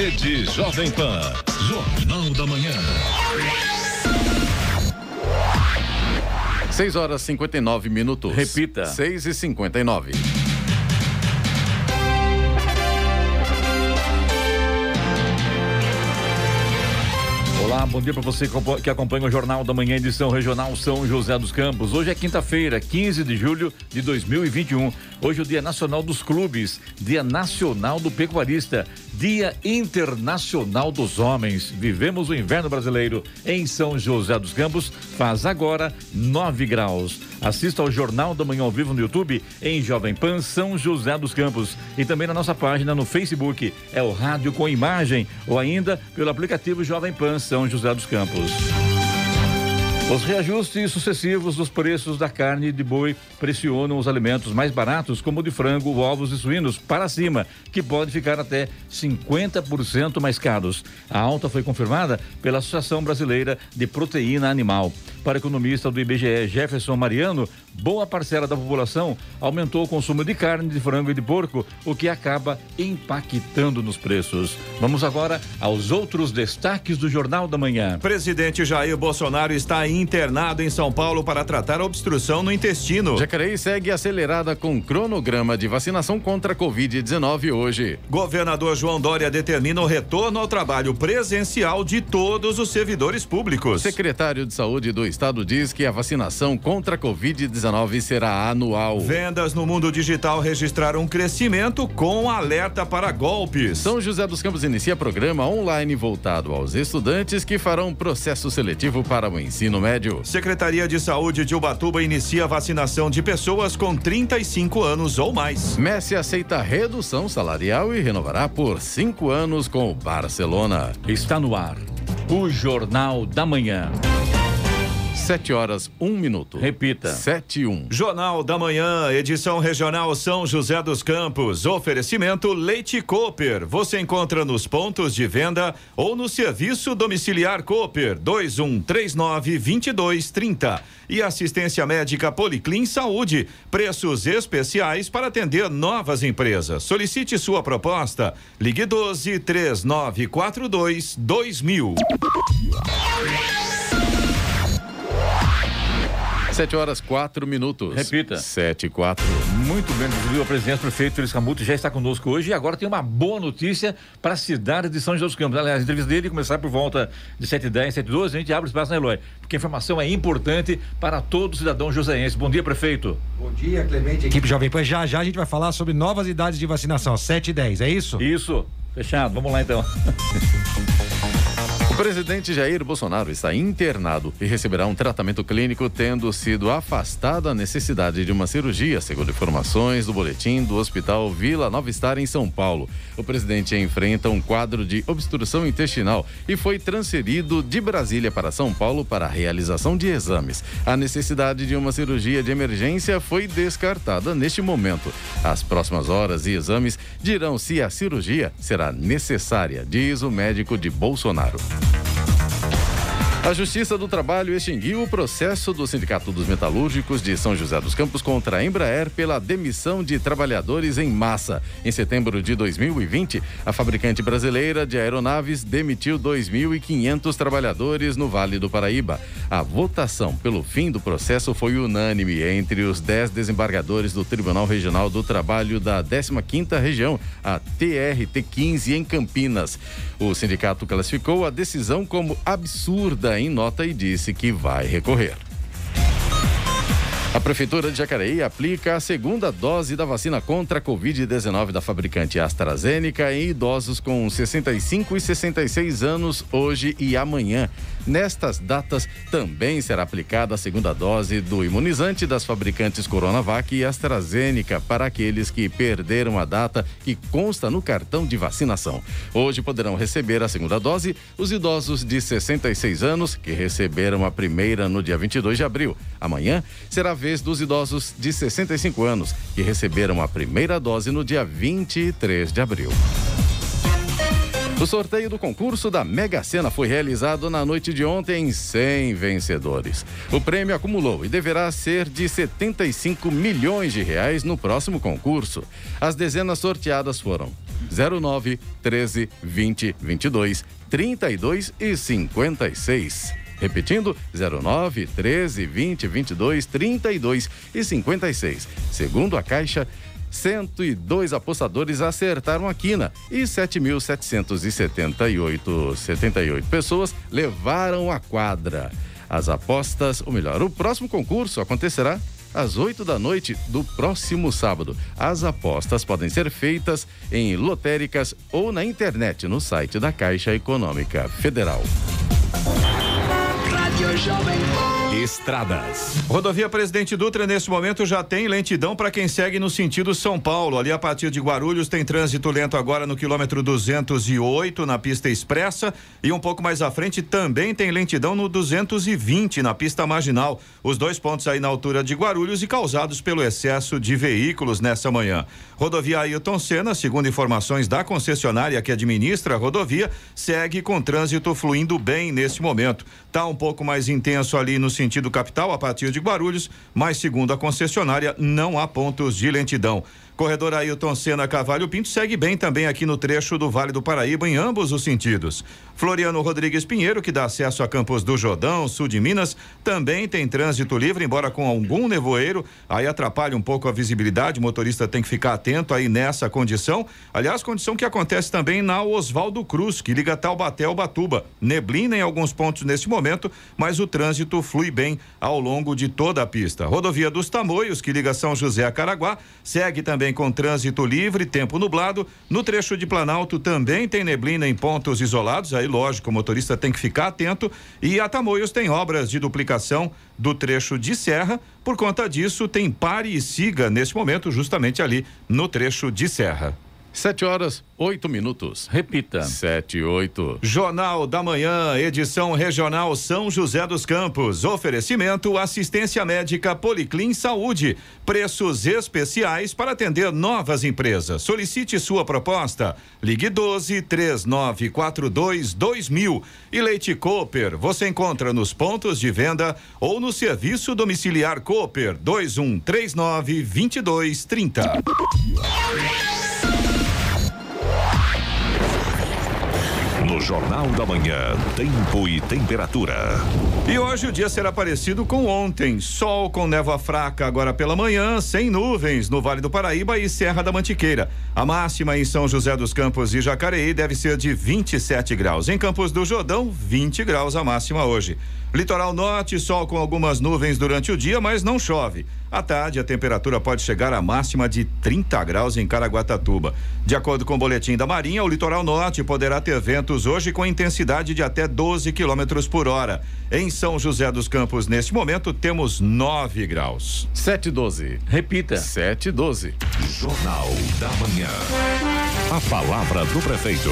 Rede Jovem Pan. Jornal da Manhã. 6 horas 59 minutos. Repita. 6 e 59. Bom dia para você que acompanha o Jornal da Manhã, edição regional São José dos Campos. Hoje é quinta-feira, 15 de julho de 2021. Hoje é o Dia Nacional dos Clubes, Dia Nacional do Pecuarista, Dia Internacional dos Homens. Vivemos o inverno brasileiro em São José dos Campos. Faz agora 9 graus. Assista ao Jornal da Manhã ao vivo no YouTube em Jovem Pan São José dos Campos e também na nossa página no Facebook. É o Rádio com Imagem ou ainda pelo aplicativo Jovem Pan São José dos Campos. Os reajustes sucessivos dos preços da carne de boi pressionam os alimentos mais baratos, como o de frango, ovos e suínos, para cima, que pode ficar até 50% mais caros. A alta foi confirmada pela Associação Brasileira de Proteína Animal. Para o economista do IBGE, Jefferson Mariano, boa parcela da população aumentou o consumo de carne de frango e de porco, o que acaba impactando nos preços. Vamos agora aos outros destaques do Jornal da Manhã. Presidente Jair Bolsonaro está internado em São Paulo para tratar obstrução no intestino. Jacareí segue acelerada com cronograma de vacinação contra a Covid-19 hoje. Governador João Dória determina o retorno ao trabalho presencial de todos os servidores públicos. Secretário de Saúde do Estado diz que a vacinação contra a Covid-19 será anual. Vendas no mundo digital registraram um crescimento com alerta para golpes. São José dos Campos inicia programa online voltado aos estudantes que farão processo seletivo para o ensino médio. Secretaria de Saúde de Ubatuba inicia a vacinação de pessoas com 35 anos ou mais. Messi aceita redução salarial e renovará por cinco anos com o Barcelona. Está no ar o Jornal da Manhã. 7 horas, 1 um minuto. Repita. 7 e 1. Um. Jornal da Manhã, edição regional São José dos Campos. Oferecimento Leite Cooper. Você encontra nos pontos de venda ou no serviço domiciliar Cooper 2139 2230. E assistência médica Policlin Saúde. Preços especiais para atender novas empresas. Solicite sua proposta. Ligue 12 3942 2000. 7 horas 4 minutos. Repita. 7 e 4. Muito bem, o presidente o prefeito Feliz Camuto já está conosco hoje e agora tem uma boa notícia para a cidade de São José dos Campos. Aliás, a entrevista dele começar por volta de 7h10, 7h12, a gente abre espaço na Eloy, porque a informação é importante para todo cidadão joseense. Bom dia, prefeito. Bom dia, Clemente, equipe Jovem Pan. Já já a gente vai falar sobre novas idades de vacinação, 7 e 10, é isso? Isso. Fechado, vamos lá então. Presidente Jair Bolsonaro está internado e receberá um tratamento clínico, tendo sido afastada a necessidade de uma cirurgia, segundo informações do boletim do Hospital Vila Nova Star, em São Paulo. O presidente enfrenta um quadro de obstrução intestinal e foi transferido de Brasília para São Paulo para a realização de exames. A necessidade de uma cirurgia de emergência foi descartada neste momento. As próximas horas e exames dirão se a cirurgia será necessária, diz o médico de Bolsonaro. A Justiça do Trabalho extinguiu o processo do Sindicato dos Metalúrgicos de São José dos Campos contra a Embraer pela demissão de trabalhadores em massa. Em setembro de 2020, a fabricante brasileira de aeronaves demitiu 2.500 trabalhadores no Vale do Paraíba. A votação pelo fim do processo foi unânime entre os 10 desembargadores do Tribunal Regional do Trabalho da 15ª Região, a TRT-15 em Campinas. O sindicato classificou a decisão como absurda em nota e disse que vai recorrer. A Prefeitura de Jacareí aplica a segunda dose da vacina contra a Covid-19 da fabricante AstraZeneca em idosos com 65 e 66 anos hoje e amanhã. Nestas datas também será aplicada a segunda dose do imunizante das fabricantes Coronavac e AstraZeneca para aqueles que perderam a data que consta no cartão de vacinação. Hoje poderão receber a segunda dose os idosos de 66 anos que receberam a primeira no dia 22 de abril. Amanhã será vez dos idosos de 65 anos, que receberam a primeira dose no dia 23 de abril. O sorteio do concurso da Mega Sena foi realizado na noite de ontem em 100 vencedores. O prêmio acumulou e deverá ser de 75 milhões de reais no próximo concurso. As dezenas sorteadas foram 09 13 20 22 32 e 56. Repetindo, 09 13 20 22 32 e 56. Segundo a Caixa, 102 apostadores acertaram a quina e 7.778 78 pessoas levaram a quadra. As apostas, ou melhor, o próximo concurso acontecerá às 8 da noite do próximo sábado. As apostas podem ser feitas em lotéricas ou na internet no site da Caixa Econômica Federal. Estradas. Rodovia Presidente Dutra, nesse momento, já tem lentidão para quem segue no sentido São Paulo. Ali a partir de Guarulhos tem trânsito lento agora no quilômetro 208 na pista expressa e um pouco mais à frente também tem lentidão no 220 na pista marginal. Os dois pontos aí na altura de Guarulhos e causados pelo excesso de veículos nessa manhã. Rodovia Ailton Senna, segundo informações da concessionária que administra a rodovia, segue com trânsito fluindo bem nesse momento. Tá um pouco mais intenso ali no sentido capital a partir de Guarulhos, mas segundo a concessionária não há pontos de lentidão. Corredor Ailton Senna Cavalho Pinto segue bem também aqui no trecho do Vale do Paraíba em ambos os sentidos. Floriano Rodrigues Pinheiro, que dá acesso a Campos do Jordão, sul de Minas, também tem trânsito livre, embora com algum nevoeiro, aí atrapalha um pouco a visibilidade, o motorista tem que ficar atento aí nessa condição. Aliás, condição que acontece também na Oswaldo Cruz, que liga Taubaté ao Batuba. Neblina em alguns pontos neste momento, mas o trânsito flui bem ao longo de toda a pista. Rodovia dos Tamoios, que liga São José a Caraguá, segue também com trânsito livre, tempo nublado. No trecho de Planalto também tem neblina em pontos isolados, aí lógico, o motorista tem que ficar atento. E a Tamoios tem obras de duplicação do trecho de serra. Por conta disso, tem pare e siga nesse momento, justamente ali no trecho de serra. Sete horas, oito minutos. Repita. Sete e oito. Jornal da Manhã, edição regional São José dos Campos. Oferecimento assistência médica Policlin Saúde. Preços especiais para atender novas empresas. Solicite sua proposta. Ligue 12 3942 2000. E Leite Cooper, você encontra nos pontos de venda ou no serviço domiciliar Cooper 2139 2230. No Jornal da Manhã, tempo e temperatura. E hoje o dia será parecido com ontem. Sol com névoa fraca agora pela manhã, sem nuvens no Vale do Paraíba e Serra da Mantiqueira. A máxima em São José dos Campos e Jacareí deve ser de 27 graus. Em Campos do Jordão, 20 graus a máxima hoje. Litoral Norte, sol com algumas nuvens durante o dia, mas não chove. À tarde, a temperatura pode chegar à máxima de 30 graus em Caraguatatuba. De acordo com o boletim da Marinha, o litoral norte poderá ter ventos hoje com intensidade de até 12 quilômetros por hora. Em São José dos Campos, neste momento, temos 9 graus. Sete e doze. Repita. Sete e doze. Jornal da Manhã. A palavra do prefeito.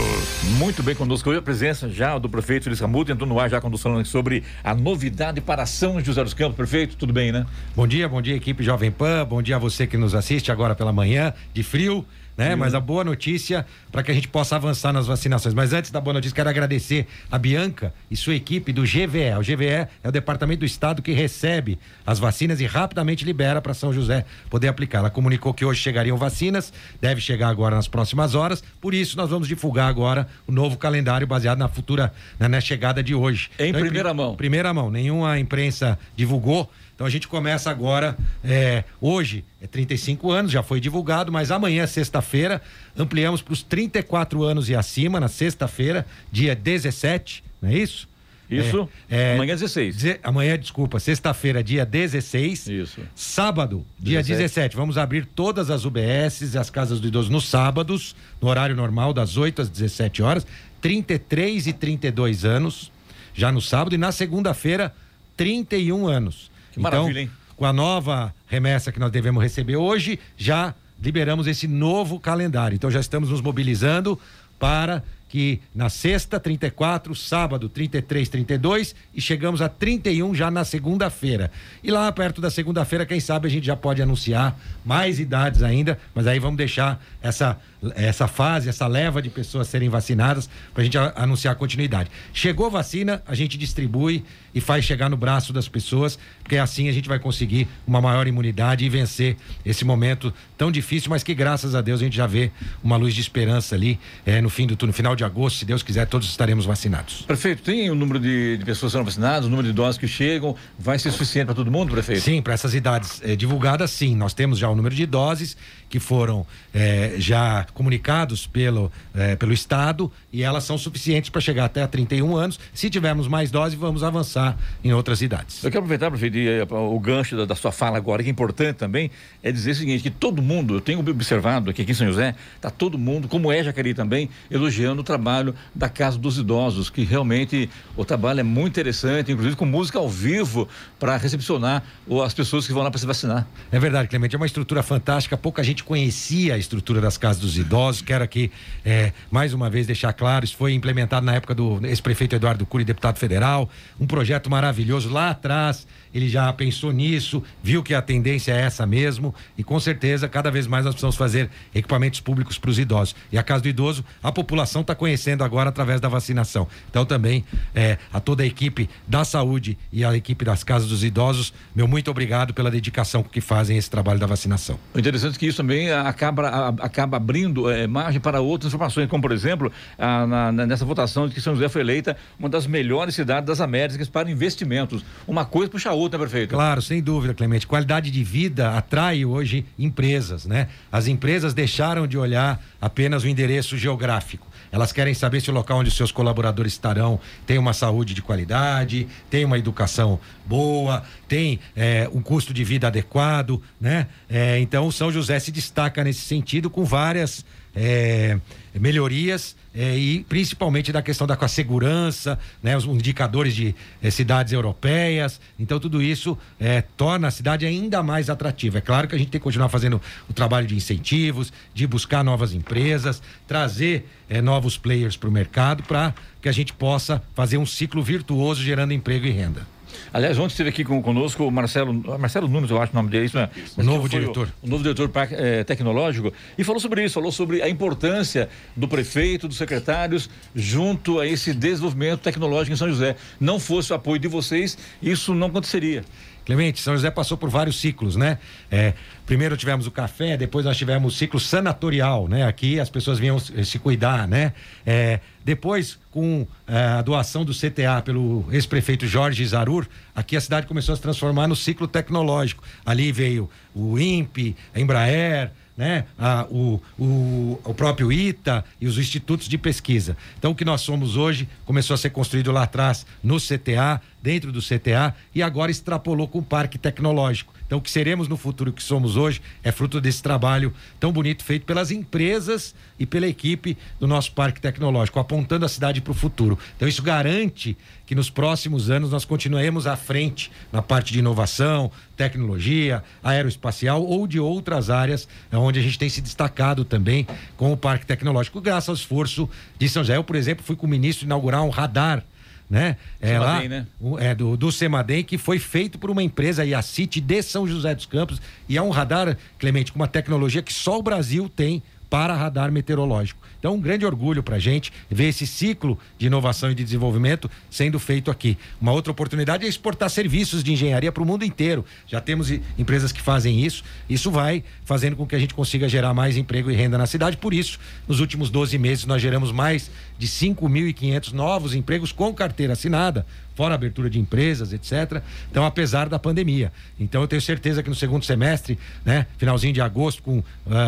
Muito bem conosco. Hoje a presença já do prefeito Feliz Camuto entrou no ar já quando falando sobre a novidade para São José dos Campos. Prefeito, tudo bem, né? Bom dia, bom dia, equipe Jovem Pan. Bom dia a você que nos assiste agora pela manhã, de frio. Né? Mas a boa notícia para que a gente possa avançar nas vacinações. Mas antes da boa notícia, quero agradecer a Bianca e sua equipe do GVE. O GVE é o Departamento do Estado que recebe as vacinas e rapidamente libera para São José poder aplicar. Ela comunicou que hoje chegariam vacinas, deve chegar agora nas próximas horas. Por isso, nós vamos divulgar agora o novo calendário baseado na futura, né, na chegada de hoje. Em Então, primeira pri- mão. Primeira mão. Nenhuma imprensa divulgou. Então a gente começa agora. é, hoje é 35 anos, já foi divulgado, mas amanhã, sexta-feira, ampliamos para os 34 anos e acima, na sexta-feira, dia 17, não é isso? Isso. É, é, Amanhã 16. Deze- amanhã, desculpa, sexta-feira, dia 16. Isso. Sábado, dia 17. 17, vamos abrir todas as UBSs e as casas do idoso nos sábados, no horário normal, das 8 às 17 horas, 33 e 32 anos, já no sábado, e na segunda-feira, 31 anos. Que maravilha, hein? Com a nova remessa que nós devemos receber hoje, já liberamos esse novo calendário. Então já estamos nos mobilizando para que na sexta 34, sábado 33, 32 e chegamos a 31 já na segunda-feira. E lá perto da segunda-feira, quem sabe a gente já pode anunciar mais idades ainda, mas aí vamos deixar essa essa fase, essa leva de pessoas serem vacinadas para a gente anunciar a continuidade. Chegou vacina, a gente distribui e faz chegar no braço das pessoas, porque assim a gente vai conseguir uma maior imunidade e vencer esse momento tão difícil, mas que graças a Deus a gente já vê uma luz de esperança ali é, no fim do no final de agosto, se Deus quiser, todos estaremos vacinados. Prefeito, tem o um número de, de, pessoas sendo vacinadas, o número de doses que chegam, vai ser suficiente para todo mundo, prefeito? Sim, para essas idades é, divulgadas, sim. Nós temos já o número de doses que foram é, já comunicados pelo, é, pelo Estado e elas são suficientes para chegar até a 31 anos. Se tivermos mais doses, vamos avançar em outras idades. Eu quero aproveitar, prefeito, eh, o gancho da, da, sua fala agora, que é importante também, é dizer o seguinte, que todo mundo, eu tenho observado aqui, aqui em São José, está todo mundo, como é Jacareí também, elogiando o trabalho da Casa dos Idosos, que realmente o trabalho é muito interessante, inclusive com música ao vivo para recepcionar as pessoas que vão lá para se vacinar. É verdade, Clemente, é uma estrutura fantástica, pouca gente conhecia a estrutura das Casas dos Idosos, quero aqui é, mais uma vez deixar claro, isso foi implementado na época do ex-prefeito Eduardo Cury, deputado federal, um projeto maravilhoso lá atrás, ele já pensou nisso, viu que a tendência é essa mesmo e com certeza cada vez mais nós precisamos fazer equipamentos públicos para os idosos. E a casa do idoso, a população está conhecendo agora através da vacinação. Então também é, a toda a equipe da saúde e a equipe das casas dos idosos, meu muito obrigado pela dedicação que fazem esse trabalho da vacinação. Interessante é que isso também acaba, acaba abrindo é, margem para outras informações, como por exemplo, a, na, nessa votação de que São José foi eleita uma das melhores cidades das Américas para investimentos. Uma coisa puxa a outra, prefeito. Claro, sem dúvida, Clemente. Qualidade de vida atrai hoje empresas, né? As empresas deixaram de olhar apenas o endereço geográfico. Elas querem saber se o local onde seus colaboradores estarão tem uma saúde de qualidade, tem uma educação boa, tem é, um custo de vida adequado, né? É, então, São José se destaca nesse sentido com várias é, melhorias é, e principalmente da questão da com a segurança, né, os indicadores de é, cidades europeias. Então, tudo isso é, torna a cidade ainda mais atrativa. É claro que a gente tem que continuar fazendo o trabalho de incentivos, de buscar novas empresas, trazer é, novos players para o mercado para que a gente possa fazer um ciclo virtuoso gerando emprego e renda. Aliás, ontem esteve aqui com, conosco o Marcelo, Marcelo Nunes, eu acho o nome dele, isso é. O novo diretor. O, o, novo diretor é, tecnológico, e falou sobre isso, falou sobre a importância do prefeito, dos secretários, junto a esse desenvolvimento tecnológico em São José. Não fosse o apoio de vocês, isso não aconteceria. Clemente, São José passou por vários ciclos, né? É, primeiro tivemos o café, depois nós tivemos o ciclo sanatorial, né? Aqui as pessoas vinham se cuidar, né? É, depois, com é, a doação do CTA pelo ex-prefeito Jorge Zarur, aqui a cidade começou a se transformar no ciclo tecnológico. Ali veio o INPE, a Embraer, né? A, o, o, o próprio ITA e os institutos de pesquisa. Então, o que nós somos hoje começou a ser construído lá atrás no CTA, dentro do CTA, e agora extrapolou com o parque tecnológico. Então, o que seremos no futuro, o que somos hoje, é fruto desse trabalho tão bonito feito pelas empresas e pela equipe do nosso parque tecnológico, apontando a cidade para o futuro. Então, isso garante que nos próximos anos nós continuemos à frente na parte de inovação, tecnologia, aeroespacial ou de outras áreas onde a gente tem se destacado também com o parque tecnológico, graças ao esforço de São José. Eu, por exemplo, fui com o ministro inaugurar um radar né? É Semadem, lá, né? É do, do Semadem, que foi feito por uma empresa, a City de São José dos Campos, e é um radar, Clemente, com uma tecnologia que só o Brasil tem para radar meteorológico. Então, um grande orgulho para a gente ver esse ciclo de inovação e de desenvolvimento sendo feito aqui. Uma outra oportunidade é exportar serviços de engenharia para o mundo inteiro. Já temos empresas que fazem isso. Isso vai fazendo com que a gente consiga gerar mais emprego e renda na cidade. Por isso, nos últimos 12 meses, nós geramos mais de 5.500 novos empregos com carteira assinada fora a abertura de empresas, etc. Então, apesar da pandemia. Então, eu tenho certeza que no segundo semestre, né, finalzinho de agosto, com uh,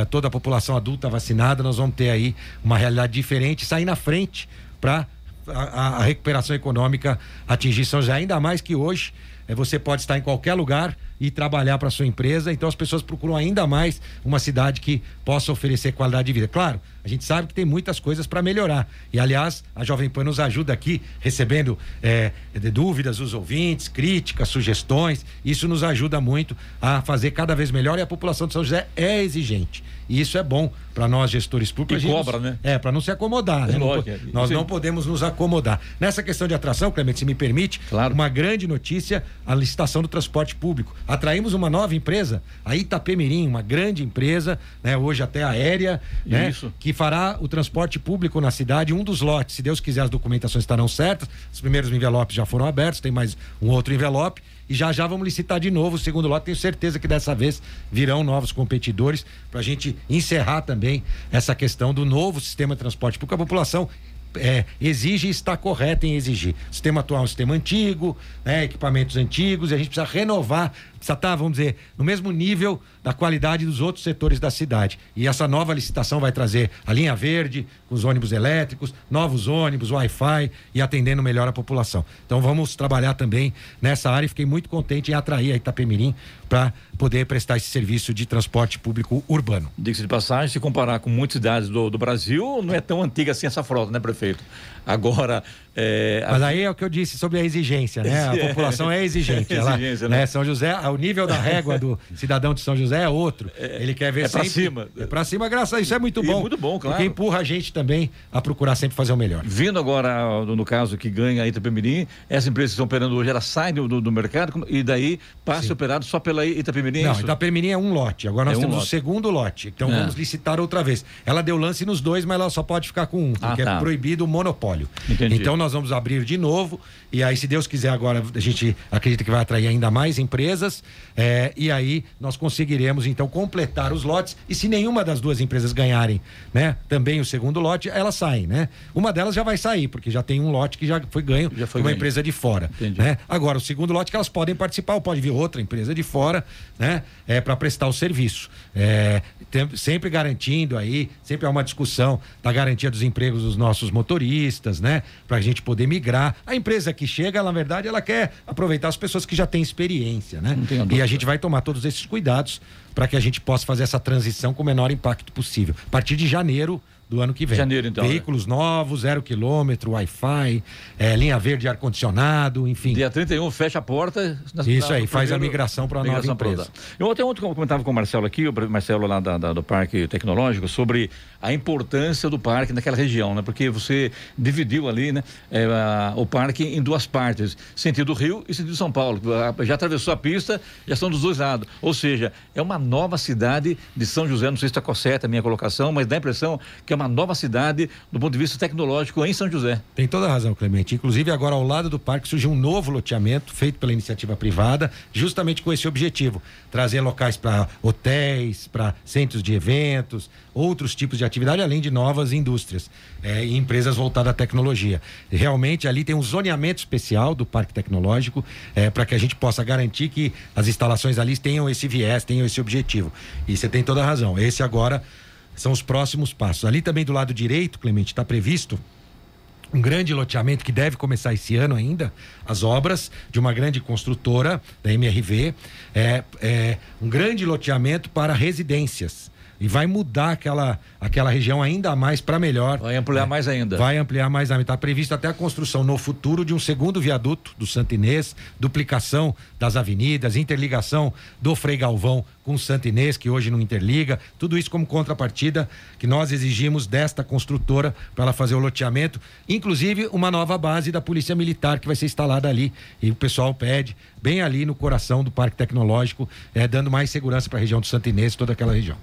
toda a população adulta vacinada, nós vamos ter aí uma realidade diferente, sair na frente para a, a, recuperação econômica atingir São José, ainda mais que hoje é, você pode estar em qualquer lugar e trabalhar para sua empresa, então as pessoas procuram ainda mais uma cidade que possa oferecer qualidade de vida. Claro, A gente sabe que tem muitas coisas para melhorar. E, aliás, a Jovem Pan nos ajuda aqui, recebendo é, dúvidas dos ouvintes, críticas, sugestões. Isso nos ajuda muito a fazer cada vez melhor e a população de São José é exigente. E isso é bom para nós gestores públicos. E cobra, né? É, para não se acomodar. Né? Lógico, não, nós não podemos nos acomodar. Nessa questão de atração, Clemente, se me permite, claro. uma grande notícia, a licitação do transporte público. Atraímos uma nova empresa, a Itapemirim, uma grande empresa, né, hoje até aérea, né, isso. que fará o transporte público na cidade, um dos lotes. Se Deus quiser, as documentações estarão certas. Os primeiros envelopes já foram abertos, tem mais um outro envelope e já já vamos licitar de novo o segundo lote. Tenho certeza que dessa vez virão novos competidores para a gente encerrar também essa questão do novo sistema de transporte público. A população é, exige e está correta em exigir. O sistema atual é um sistema antigo, né, equipamentos antigos, e a gente precisa renovar, precisa estar, vamos dizer, no mesmo nível da qualidade dos outros setores da cidade. E essa nova licitação vai trazer a linha verde, com os ônibus elétricos, novos ônibus, Wi-Fi e atendendo melhor a população. Então vamos trabalhar também nessa área e fiquei muito contente em atrair a Itapemirim para poder prestar esse serviço de transporte público urbano. Diga-se de passagem, se comparar com muitas cidades do, do Brasil, não é tão antiga assim essa frota, né, prefeito? Agora. É, Mas aí é o que eu disse sobre a exigência, né? A população é exigente. Ela, exigência, né? né? São José, o nível da régua do cidadão de São José é outro. É, Ele quer ver é sempre. Pra cima. É pra cima, graças a isso é muito bom. E muito bom, claro. Porque empurra a gente também a procurar sempre fazer o melhor. Vindo agora, no caso que ganha a Itapemirim, essa empresa que estão operando hoje, ela sai do, do, do mercado e daí passa Sim. operado só pela Itapemirim? Não, Itapemirim é um lote. Agora nós é um temos lote. o segundo lote. Então é. vamos licitar outra vez. Ela deu lance nos dois, mas ela só pode ficar com um, porque ah, tá. é proibido o monopólio. Entendi. Então nós vamos abrir de novo e aí, se Deus quiser, agora a gente acredita que vai atrair ainda mais empresas é, e aí nós conseguiremos então completar os lotes e se nenhuma das duas empresas ganharem, né, também o segundo lote, elas saem, né? Uma delas já vai sair porque já tem um lote que já foi ganho já foi uma ganho. empresa de fora, Entendi. né? Agora o segundo lote que elas podem participar ou pode vir outra empresa de fora, né, é para prestar o serviço, é, sempre garantindo aí, sempre há uma discussão da garantia dos empregos dos nossos motoristas, né, para a gente poder migrar. A empresa que chega, na verdade, ela quer aproveitar as pessoas que já têm experiência, né? E a gente vai tomar todos esses cuidados para que a gente possa fazer essa transição com o menor impacto possível. A partir de janeiro, do ano que vem. Janeiro, então. Veículos né? novos, zero quilômetro, Wi-Fi, é, linha verde ar-condicionado, enfim. Dia 31 fecha a porta. Na, Isso aí, faz a migração para a nova empresa. Eu até ontem comentava com o Marcelo aqui, o Marcelo lá da, da, do Parque Tecnológico, sobre a importância do parque naquela região, né? Porque você dividiu ali, né? É, a, o parque em duas partes, sentido Rio e sentido São Paulo. Já atravessou a pista, já estão dos dois lados. Ou seja, é uma nova cidade de São José, não sei se está correta a minha colocação, mas dá a impressão que é uma nova cidade do ponto de vista tecnológico em São José. Tem toda a razão, Clemente. Inclusive, agora ao lado do parque surgiu um novo loteamento feito pela iniciativa privada, justamente com esse objetivo: trazer locais para hotéis, para centros de eventos, outros tipos de atividade, além de novas indústrias é, e empresas voltadas à tecnologia. Realmente ali tem um zoneamento especial do parque tecnológico é, para que a gente possa garantir que as instalações ali tenham esse viés, tenham esse objetivo. E você tem toda a razão. Esse agora são os próximos passos. Ali também do lado direito, Clemente, está previsto um grande loteamento que deve começar esse ano ainda, as obras de uma grande construtora da MRV, é, é um grande loteamento para residências e vai mudar aquela, aquela região ainda mais para melhor. Vai ampliar né? mais ainda. Vai ampliar mais ainda. Está previsto até a construção no futuro de um segundo viaduto do Santinês, duplicação das avenidas, interligação do Frei Galvão com o Santinês, que hoje não interliga. Tudo isso como contrapartida que nós exigimos desta construtora para ela fazer o loteamento, inclusive uma nova base da Polícia Militar que vai ser instalada ali. E o pessoal pede, bem ali no coração do Parque Tecnológico, é, dando mais segurança para a região do Santinês e toda aquela região.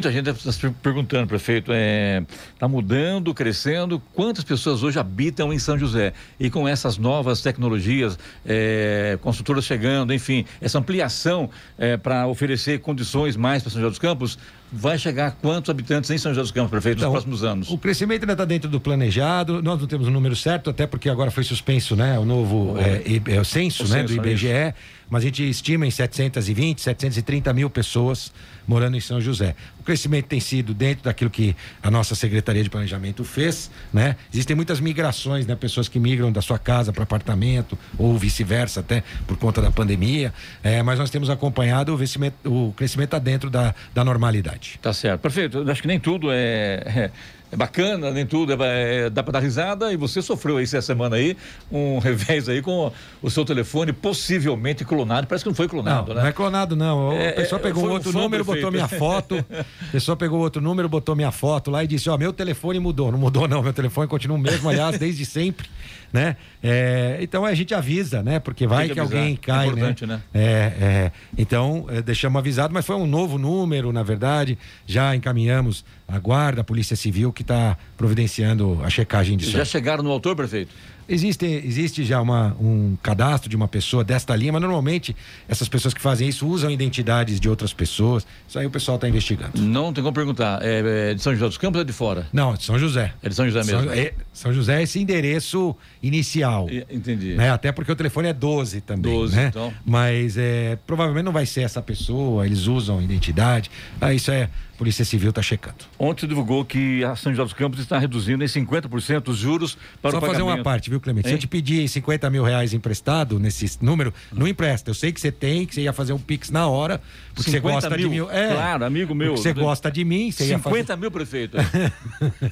Muita gente está se perguntando, prefeito, está é, tá mudando, crescendo, quantas pessoas hoje habitam em São José? E com essas novas tecnologias, é, construtoras chegando, enfim, essa ampliação é, para oferecer condições mais para São José dos Campos, vai chegar a quantos habitantes em São José dos Campos, prefeito, nos então, próximos anos? O crescimento ainda está dentro do planejado, nós não temos o um número certo, até porque agora foi suspenso né, o novo é, é, o censo, o né, censo, do IBGE. É mas a gente estima em 720, 730 mil pessoas morando em São José. O crescimento tem sido dentro daquilo que a nossa Secretaria de Planejamento fez, né? Existem muitas migrações, né? Pessoas que migram da sua casa para apartamento ou vice-versa, até por conta da pandemia, é, mas nós temos acompanhado o, o crescimento está dentro da, da normalidade. Tá certo. Perfeito. Acho que nem tudo é, é é bacana, nem tudo, é, é, dá para dar risada e você sofreu aí essa semana aí um revés aí com o seu telefone possivelmente clonado, parece que não foi clonado, não, né? Não é clonado não, É, a pessoa é, pegou um outro fã número, prefeito. botou minha foto, a pessoa pegou outro número, botou minha foto lá e disse, ó, meu telefone mudou, não mudou não, meu telefone continua o mesmo, aliás, desde sempre, né? É, então a gente avisa, né? Porque vai que avisar, alguém é cai, importante, né? É, é, então é, deixamos avisado, mas foi um novo número, na verdade, já encaminhamos a guarda, a polícia civil que está providenciando a checagem disso. Já chegaram no autor, prefeito? Existe, existe já uma, um cadastro de uma pessoa desta linha, mas normalmente essas pessoas que fazem isso usam identidades de outras pessoas. Isso aí o pessoal está investigando. Não tem como perguntar. É, é de São José dos Campos ou é de fora? Não, de São José. É de São José mesmo. São, é, São José é esse endereço inicial. Entendi. Né? Até porque o telefone é 12 também. 12, né? então. Mas é, provavelmente não vai ser essa pessoa, eles usam identidade. Ah, isso é, Polícia Civil está checando. Ontem divulgou que a São José dos Campos está reduzindo em 50% os juros para Só o fazer pagamento. uma parte, viu, Clemente? Se Hein? eu te pedir 50 mil reais emprestado nesse número, não empresta. Eu sei que você tem, que você ia fazer um Pix na hora, porque você 50 gosta de mil? mim. É, Claro, amigo meu. Você gosta de mim, você ia fazer. 50 mil, prefeito.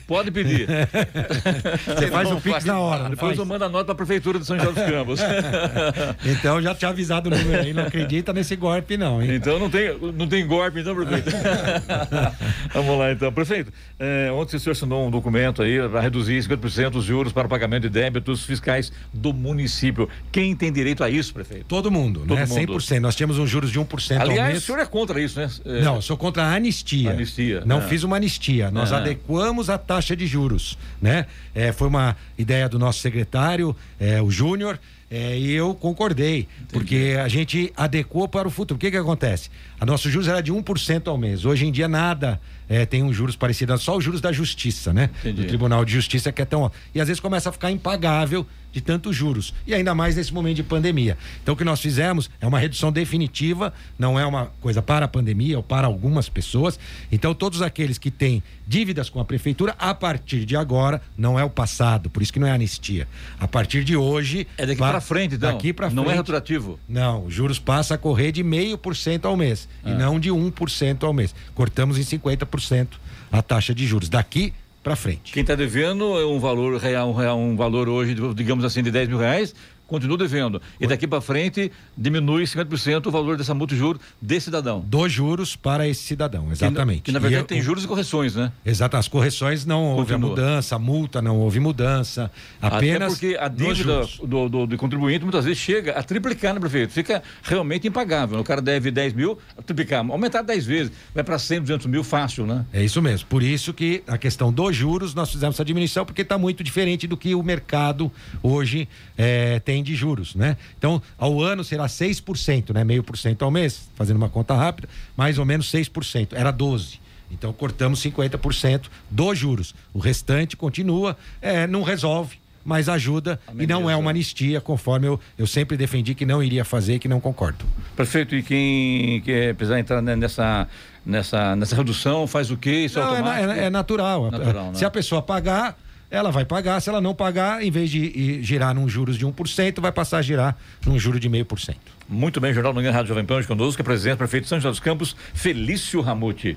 Pode pedir. Você faz o Pix na hora, Depois faz? eu mando a nota para a Prefeitura de São José dos Campos. Então já tinha avisado o número aí, não acredita nesse golpe, não, hein? Então não tem, não tem golpe, então, prefeito. Vamos lá, então. Prefeito, eh, ontem o senhor assinou um documento aí para reduzir 50% os juros para o pagamento de débitos fiscais do município. Quem tem direito a isso, prefeito? Todo mundo, Todo né? mundo. 100%. Nós tínhamos um juros de 1% ao Aliás, mês. o senhor é contra isso, né? Eh, Não, eu sou contra a anistia. Anistia, Não ah. fiz uma anistia. Nós Ah. adequamos a taxa de juros, né? É, foi uma ideia do nosso secretário, é, o Júnior, é, e eu concordei, porque a gente adequou para o futuro. O que que acontece? A nosso juros era de 1% ao mês. Hoje em dia nada é, tem um juros parecido, só os juros da justiça, né? Entendi. Do Tribunal de Justiça que é tão. E às vezes começa a ficar impagável de tantos juros. E ainda mais nesse momento de pandemia. Então o que nós fizemos é uma redução definitiva, não é uma coisa para a pandemia ou para algumas pessoas. Então todos aqueles que têm dívidas com a prefeitura, a partir de agora, não é o passado, por isso que não é anistia. A partir de hoje. É daqui pa- para frente, então. Daqui para frente. Não é retroativo. Não, os juros passa a correr de meio por cento ao mês Ah. e não de 1% ao mês. Cortamos em 50% a taxa de juros daqui para frente. Quem está devendo é um valor real, um real, um valor hoje, digamos assim, de 10 mil reais, continua devendo. E daqui para frente diminui 50% o valor dessa multa de juros desse cidadão. Dos juros para esse cidadão, exatamente. Que, na E verdade eu- tem juros e correções, né? Exato, as correções não houve a Continua. mudança, a multa não houve mudança, apenas Até porque a dívida do, do, do contribuinte muitas vezes chega a triplicar, né, prefeito? Fica realmente impagável. O cara deve 10 mil, triplicar, aumentar 10 vezes, vai para 100, 200 mil fácil, né? É isso mesmo. Por isso que a questão dos juros nós fizemos essa diminuição, porque está muito diferente do que o mercado hoje eh, tem de juros, né? Então, ao ano será 6%, né? Meio por cento ao mês, fazendo uma conta rápida, mais ou menos 6%. Era 12%. Então cortamos 50% dos juros. O restante continua, eh, não resolve, mas ajuda e não é uma anistia, conforme eu, eu sempre defendi que não iria fazer e que não concordo. Prefeito, e quem quer precisar entrar nessa, nessa, nessa redução, faz o quê? Isso é Não, é, é- é natural. Natural, né? Se a pessoa pagar, ela vai pagar. Se ela não pagar, em vez de ir girar num juros de 1%, vai passar a girar num juro de meio por cento. Muito bem, Jornal Manhã Rádio Jovem Pan, hoje conosco, que é presidente, prefeito de São José dos Campos, Felício Ramute.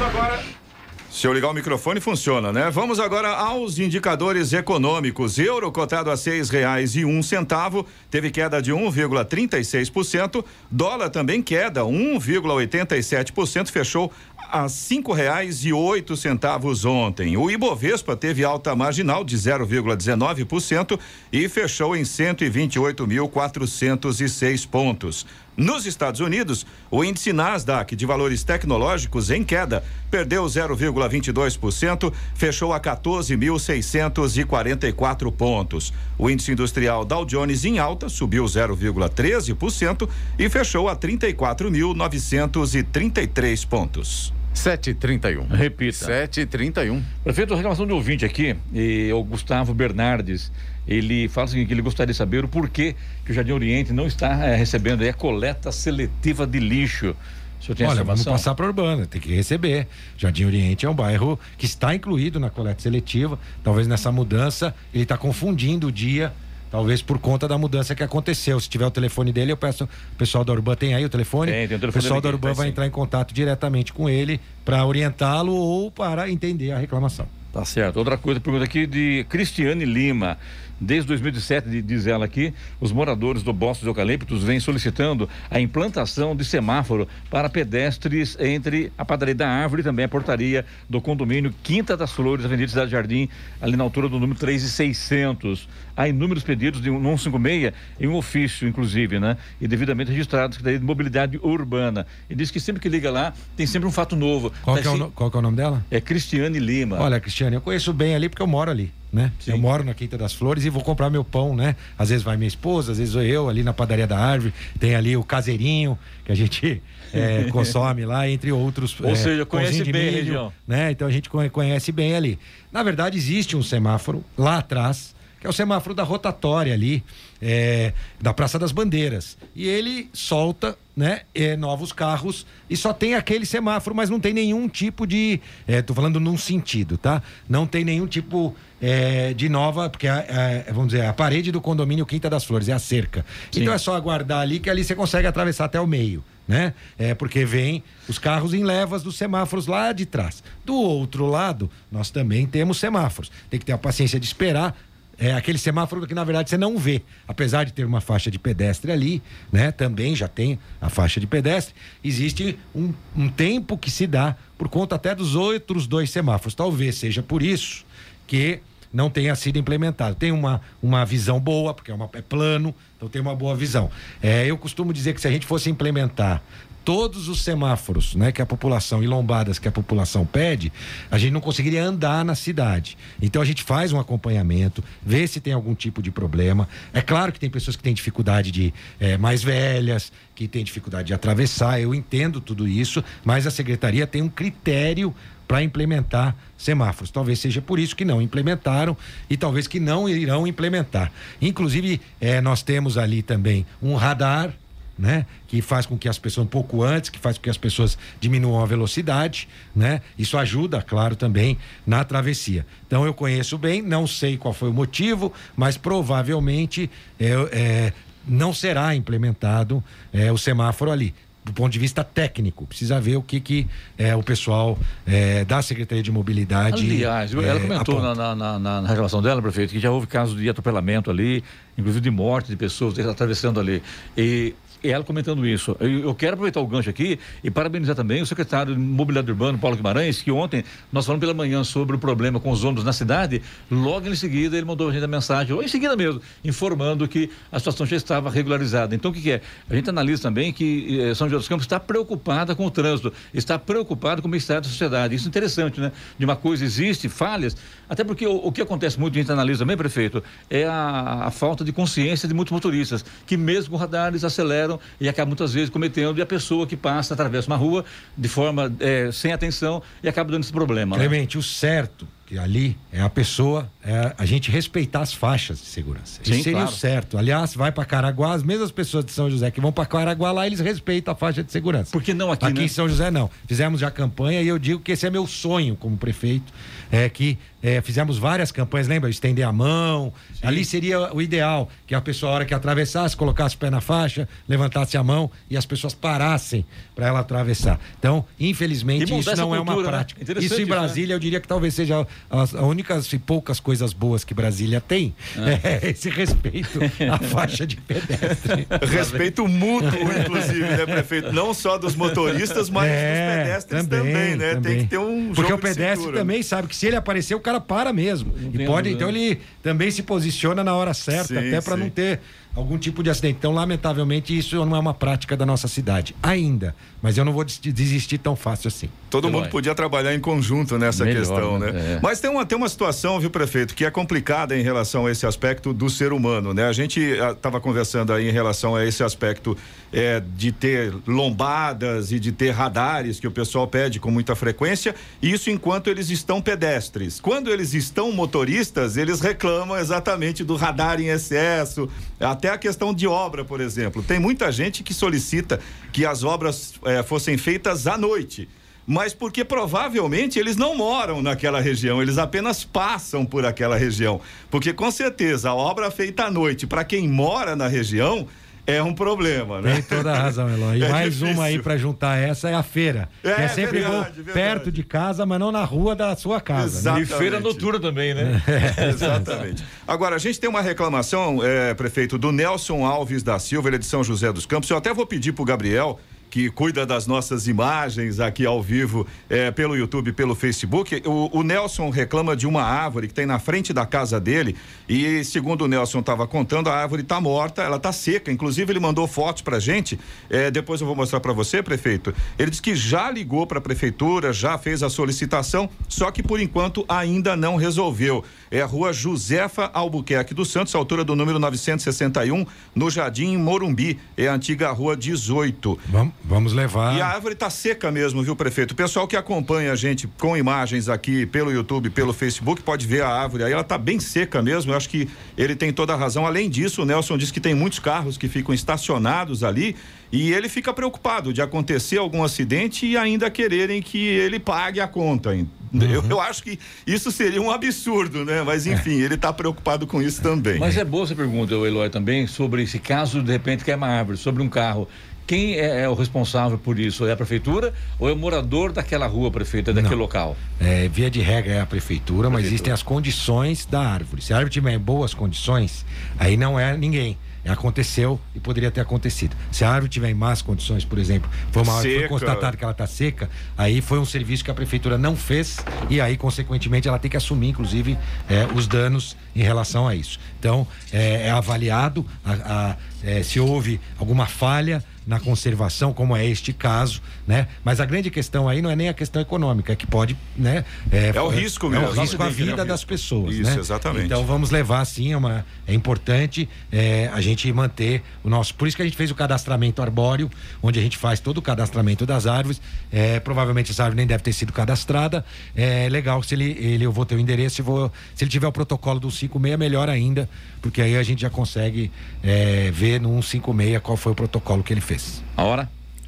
Vamos agora. Se eu ligar o microfone funciona, né? Vamos agora aos indicadores econômicos. Euro cotado a seis reais e um centavo teve queda de 1,36%. Dólar também queda 1,87%, fechou a cinco reais e oito centavos ontem. O Ibovespa teve alta marginal de 0,19% e fechou em 128.406 pontos. Nos Estados Unidos, o índice Nasdaq de valores tecnológicos em queda perdeu 0,22%, fechou a 14.644 pontos. O índice industrial Dow Jones em alta subiu 0,13% e fechou a 34.933 pontos. 7h31. Repita. 7h31. Prefeito, reclamação de ouvinte aqui, e, o Gustavo Bernardes. Ele fala o seguinte, que ele gostaria de saber o porquê que o Jardim Oriente não está é, recebendo a coleta seletiva de lixo. Olha, vamos passar para a Urbana, tem que receber. Jardim Oriente é um bairro que está incluído na coleta seletiva. Talvez nessa mudança ele está confundindo o dia Talvez por conta da mudança que aconteceu. Se tiver o telefone dele, eu peço. O pessoal da Urban tem aí o telefone? Tem, tem o telefone. O pessoal da Urban vai sim. entrar em contato diretamente com ele para orientá-lo ou para entender a reclamação. Tá certo. Outra coisa, pergunta aqui de Cristiane Lima. Desde 2017, diz ela aqui, os moradores do Bosque dos Eucaliptos vêm solicitando a implantação de semáforo para pedestres entre a padaria da árvore e também a portaria do condomínio Quinta das Flores, Avenida Cidade Jardim, ali na altura do número 3600. Há inúmeros pedidos de um 156 em um ofício, inclusive, né? E devidamente registrados, que daí de mobilidade urbana. E diz que sempre que liga lá, tem sempre um fato novo. Qual, tá, é, o, qual é o nome dela? É Cristiane Lima. Olha, Cristiane, eu conheço bem ali porque eu moro ali né? Eu moro na Quinta das Flores e vou comprar meu pão, né? Às vezes vai minha esposa, às vezes vou eu ali na padaria da árvore, tem ali o caseirinho que a gente é, consome lá, entre outros. Ou é, seja, conhece bem milho, a região. Né? Então a gente conhece bem ali. Na verdade, existe um semáforo lá atrás, que é o semáforo da rotatória ali, é, da Praça das Bandeiras. E ele solta né, é, novos carros e só tem aquele semáforo, mas não tem nenhum tipo de. É, tô falando num sentido, tá? Não tem nenhum tipo é, de nova, porque a, a, vamos dizer, a parede do condomínio Quinta das Flores é a cerca. Sim. Então é só aguardar ali que ali você consegue atravessar até o meio. Né? É porque vem os carros em levas dos semáforos lá de trás. Do outro lado, nós também temos semáforos. Tem que ter a paciência de esperar é aquele semáforo que na verdade você não vê, apesar de ter uma faixa de pedestre ali, né? Também já tem a faixa de pedestre. Existe um, um tempo que se dá por conta até dos outros dois semáforos. Talvez seja por isso que não tenha sido implementado. Tem uma, uma visão boa, porque é, uma, é plano, então tem uma boa visão. É, eu costumo dizer que se a gente fosse implementar todos os semáforos, né, que a população e lombadas que a população pede, a gente não conseguiria andar na cidade. Então a gente faz um acompanhamento, vê se tem algum tipo de problema. É claro que tem pessoas que têm dificuldade de é, mais velhas, que têm dificuldade de atravessar. Eu entendo tudo isso, mas a secretaria tem um critério para implementar semáforos. Talvez seja por isso que não implementaram e talvez que não irão implementar. Inclusive, é, nós temos ali também um radar né? Que faz com que as pessoas, um pouco antes, que faz com que as pessoas diminuam a velocidade, né? Isso ajuda, claro, também na travessia. Então eu conheço bem, não sei qual foi o motivo, mas provavelmente é, é não será implementado é, o semáforo ali do ponto de vista técnico. Precisa ver o que, que é, o pessoal é, da Secretaria de Mobilidade. Aliás, ela é, comentou na, na, na, na, relação dela, prefeito, que já houve casos de atropelamento ali, inclusive de morte de pessoas atravessando ali. E ela comentando isso. Eu, eu, quero aproveitar o gancho aqui e parabenizar também o secretário de Mobilidade Urbano, Paulo Guimarães, que ontem nós falamos pela manhã sobre o problema com os ônibus na cidade. Logo em seguida, ele mandou a gente a mensagem, ou em seguida mesmo, informando que a situação já estava regularizada. Então, o que, que é? A gente analisa também que eh, São José dos Campos está preocupada com o trânsito, está preocupada com o bem-estar da sociedade. Isso é interessante, né? De uma coisa existe, falhas, até porque o, o que acontece muito, a gente analisa também, prefeito, é a, a falta de consciência de muitos motoristas, que mesmo com radares aceleram e acaba muitas vezes cometendo e a pessoa que passa atravessa uma rua de forma é, sem atenção e acaba dando esse problema. Né? Clemente, né? o certo que ali é a pessoa, é a gente respeitar as faixas de segurança. Sim, Isso seria claro. o certo. Aliás, vai para Caraguá, as mesmas pessoas de São José que vão para Caraguá lá, eles respeitam a faixa de segurança. Por que não aqui, Aqui né? em São José não. Fizemos já campanha e eu digo que esse é meu sonho como prefeito, é que é, fizemos várias campanhas, lembra? Estender a mão. Sim. Ali seria o ideal, que a pessoa, a hora que atravessasse, colocasse o pé na faixa, levantasse a mão e as pessoas parassem para ela atravessar. Então, infelizmente, isso não cultura, é uma né? prática. Né? Isso em Brasília, né? eu diria que talvez seja as, as únicas e poucas coisas boas que Brasília tem. Ah. É esse respeito à faixa de pedestre. Respeito mútuo, inclusive, né, prefeito? Não só dos motoristas, mas é, dos pedestres também, também né? Também. Tem que ter um Porque o pedestre também sabe que se ele aparecer, o cara para mesmo. Não e pode, então ele também se posiciona na hora certa, sim, até para não ter algum tipo de acidente. Então, lamentavelmente, isso não é uma prática da nossa cidade ainda. Mas eu não vou desistir tão fácil assim. Todo mundo podia trabalhar em conjunto nessa Melhor, questão, né? né? É. Mas tem uma, tem uma situação, viu, prefeito, que é complicada em relação a esse aspecto do ser humano, né? A gente estava ah, conversando aí em relação a esse aspecto é, de ter lombadas e de ter radares que o pessoal pede com muita frequência, isso enquanto eles estão pedestres. Quando eles estão motoristas, eles reclamam exatamente do radar em excesso, até a questão de obra, por exemplo. Tem muita gente que solicita que as obras é, fossem feitas à noite mas porque provavelmente eles não moram naquela região, eles apenas passam por aquela região. Porque com certeza a obra feita à noite, para quem mora na região, é um problema, né? Tem toda a razão, Eloy. E é mais difícil. uma aí para juntar essa é a feira. É, que é sempre verdade, bom verdade. perto de casa, mas não na rua da sua casa. Né? Exatamente. Né? E feira noturna também, né? É, exatamente. Agora, a gente tem uma reclamação, é, prefeito, do Nelson Alves da Silva, ele é de São José dos Campos. Eu até vou pedir pro Gabriel que cuida das nossas imagens aqui ao vivo é, pelo YouTube, pelo Facebook. O, o, Nelson reclama de uma árvore que tem na frente da casa dele e, segundo o Nelson estava contando, a árvore está morta, ela está seca. Inclusive, ele mandou fotos para gente. É, depois eu vou mostrar para você, prefeito. Ele disse que já ligou para a prefeitura, já fez a solicitação, só que por enquanto ainda não resolveu. É a rua Josefa Albuquerque dos Santos, altura do número 961, no Jardim Morumbi. É a antiga rua 18. Vamos, Vamos levar. E a árvore está seca mesmo, viu, prefeito? O pessoal que acompanha a gente com imagens aqui pelo YouTube, pelo Facebook, pode ver a árvore aí, ela está bem seca mesmo. Eu acho que ele tem toda a razão. Além disso, o Nelson disse que tem muitos carros que ficam estacionados ali e ele fica preocupado de acontecer algum acidente e ainda quererem que ele pague a conta. Uhum. Eu, eu, acho que isso seria um absurdo, né? Mas enfim, é. ele está preocupado com isso também. Mas é boa essa pergunta, Eloy, também, sobre esse caso, de repente, que é uma árvore, sobre um carro. Quem é, é, o responsável por isso? É a prefeitura ou é o morador daquela rua, prefeita, daquele Não. local? É, via de regra é a prefeitura, mas existem as condições da árvore. Se a árvore tiver em boas condições, aí não é ninguém. Aconteceu e poderia ter acontecido. Se a árvore tiver em más condições, por exemplo, foi uma árvore foi constatado que ela está seca, aí foi um serviço que a prefeitura não fez e aí, consequentemente, ela tem que assumir, inclusive, é, os danos em relação a isso. Então, é, é avaliado a, a, é, se houve alguma falha na conservação, como é este caso, né? Mas a grande questão aí não é nem a questão econômica, é que pode, né? É, é o risco mesmo. É o risco à vida das pessoas, Isso, né? exatamente. Então vamos levar sim, é, uma, é importante é, a gente manter o nosso. Por isso que a gente fez o cadastramento arbóreo, onde a gente faz todo o cadastramento das árvores. É, provavelmente essa árvore nem deve ter sido cadastrada. É legal se ele, ele eu vou ter o endereço, vou, se ele tiver o protocolo do 56, melhor ainda, porque aí a gente já consegue é, ver no 156 qual foi o protocolo que ele fez. A hora?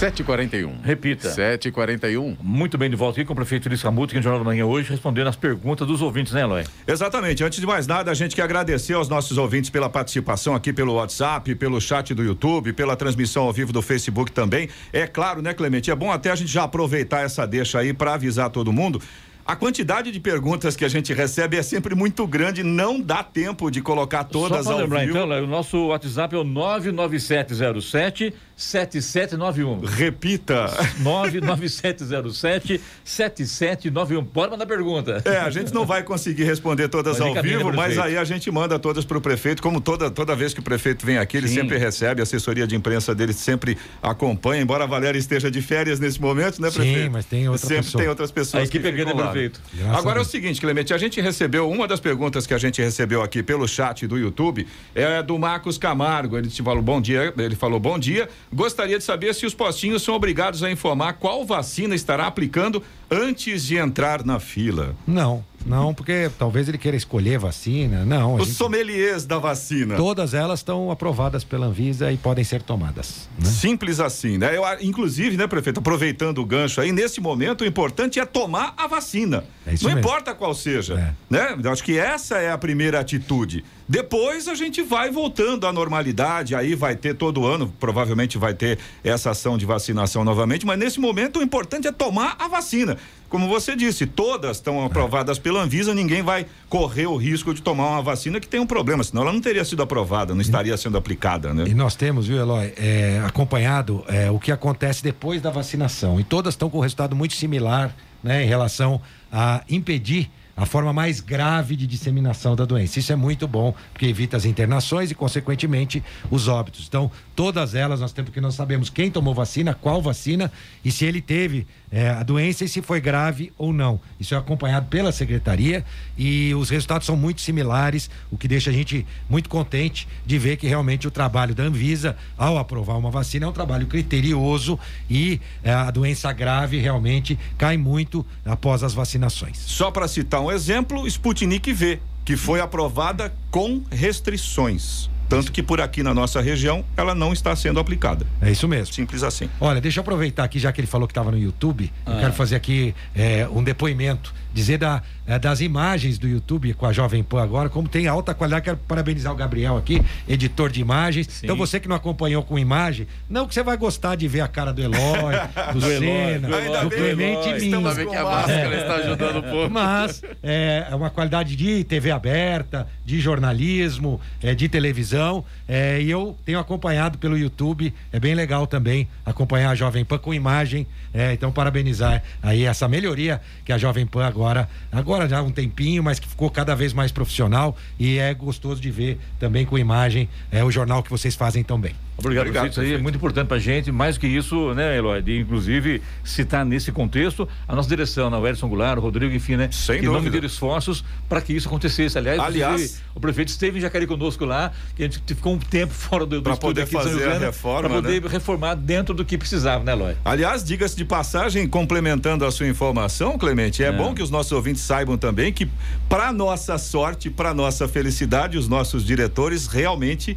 7h41. Repita. 7h41. Muito bem, de volta aqui com o prefeito Luiz Camuto, que no Jornal da Manhã hoje, respondendo as perguntas dos ouvintes, né, Eloy? Exatamente. Antes de mais nada, a gente quer agradecer aos nossos ouvintes pela participação aqui pelo WhatsApp, pelo chat do YouTube, pela transmissão ao vivo do Facebook também. É claro, né, Clemente? É bom até a gente já aproveitar essa deixa aí para avisar todo mundo a quantidade de perguntas que a gente recebe é sempre muito grande, não dá tempo de colocar todas Só ao lembrar, vivo. Então, o nosso WhatsApp é o 99707 7791. Repita. 99707 7791. Pode mandar pergunta. É, a gente não vai conseguir responder todas mas ao vivo, mas aí a gente manda todas para o prefeito. Como toda, toda vez que o prefeito vem aqui, ele Sim. sempre recebe, a assessoria de imprensa dele sempre acompanha, embora a Valéria esteja de férias nesse momento, né, prefeito? Sim, mas tem outras Sempre pessoa. tem outras pessoas. A equipe é grande, prefeito. Graças Agora é o seguinte, Clemente, a gente recebeu, uma das perguntas que a gente recebeu aqui pelo chat do YouTube é do Marcos Camargo. Ele te falou bom dia, ele falou bom dia. Gostaria de saber se os postinhos são obrigados a informar qual vacina estará aplicando antes de entrar na fila. Não, não, porque talvez ele queira escolher vacina. Não. Os gente... sommeliers da vacina. Todas elas estão aprovadas pela Anvisa e podem ser tomadas. Né? Simples assim, né? Eu, inclusive, né, prefeito, aproveitando o gancho aí, nesse momento o importante é tomar a vacina. É Não mesmo. importa qual seja. É. Né? Eu acho que essa é a primeira atitude Depois a gente vai voltando à normalidade, aí vai ter todo ano, provavelmente vai ter essa ação de vacinação novamente, mas nesse momento o importante é tomar a vacina. Como você disse, todas estão aprovadas pela Anvisa, ninguém vai correr o risco de tomar uma vacina que tem um problema, senão ela não teria sido aprovada, não estaria sendo aplicada, né? E nós temos, viu, Eloy, é, acompanhado é, o que acontece depois da vacinação. E todas estão com um resultado muito similar, né, em relação a impedir a forma mais grave de disseminação da doença. Isso é muito bom, porque evita as internações e, consequentemente, os óbitos. Então, todas elas nós temos que nós sabemos quem tomou vacina, qual vacina e se ele teve é, a doença e se foi grave ou não. Isso é acompanhado pela secretaria e os resultados são muito similares, o que deixa a gente muito contente de ver que realmente o trabalho da Anvisa, ao aprovar uma vacina, é um trabalho criterioso e é, a doença grave realmente cai muito após as vacinações. Só para citar um exemplo, Sputnik V, que foi aprovada com restrições. Tanto que por aqui na nossa região ela não está sendo aplicada. É isso mesmo. Simples assim. Olha, deixa eu aproveitar aqui, já que ele falou que estava no YouTube, ah. eu quero fazer aqui é, um depoimento dizer da, é, das imagens do YouTube com a Jovem Pan agora, como tem alta qualidade. Quero parabenizar o Gabriel aqui, editor de imagens. Sim. Então, você que não acompanhou com imagem, não que você vai gostar de ver a cara do Eloy, do, do Senna, do, do Clemente e mim. Ainda bem que a máscara é. está ajudando um pouco. Mas é, é uma qualidade de TV aberta, de jornalismo, é, de televisão. É, e eu tenho acompanhado pelo YouTube. É bem legal também acompanhar a Jovem Pan com imagem. É, então, parabenizar aí essa melhoria que a Jovem Pan agora agora, agora já há um tempinho, mas que ficou cada vez mais profissional e é gostoso de ver também com imagem é o jornal que vocês fazem tão bem. Obrigado, Obrigado Isso aí é muito importante para a gente. Mais que isso, né, Eloy? De, inclusive, citar nesse contexto a nossa direção, né, o Edson Goulart, o Rodrigo, enfim, né? Sem que dúvida. não mediram esforços para que isso acontecesse. Aliás, Aliás o prefeito esteve em Jacareí conosco lá, que a gente ficou um tempo fora do, do para poder fazer a reforma, para poder né? reformar dentro do que precisava, né, Eloy? Aliás, diga-se de passagem, complementando a sua informação, Clemente, é, é. bom que os nossos ouvintes saibam também que, para nossa sorte, para nossa felicidade, os nossos diretores realmente